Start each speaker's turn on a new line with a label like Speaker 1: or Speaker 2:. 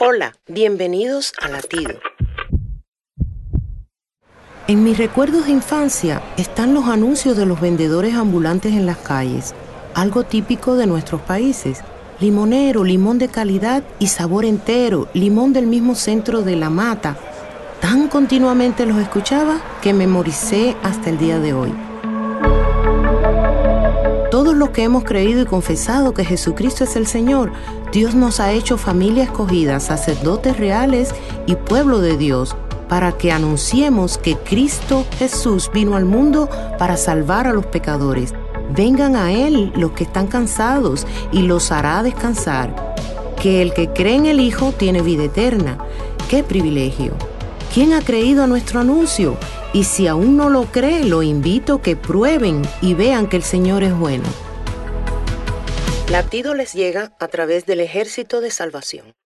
Speaker 1: Hola, bienvenidos a Latido.
Speaker 2: En mis recuerdos de infancia están los anuncios de los vendedores ambulantes en las calles, algo típico de nuestros países. Limonero, limón de calidad y sabor entero, limón del mismo centro de la mata. Tan continuamente los escuchaba que memoricé hasta el día de hoy. Todos los que hemos creído y confesado que Jesucristo es el Señor, Dios nos ha hecho familia escogida, sacerdotes reales y pueblo de Dios, para que anunciemos que Cristo Jesús vino al mundo para salvar a los pecadores. Vengan a Él los que están cansados y los hará descansar. Que el que cree en el Hijo tiene vida eterna. ¡Qué privilegio! ¿Quién ha creído a nuestro anuncio? Y si aún no lo cree, lo invito a que prueben y vean que el Señor es bueno.
Speaker 1: Latido les llega a través del ejército de salvación.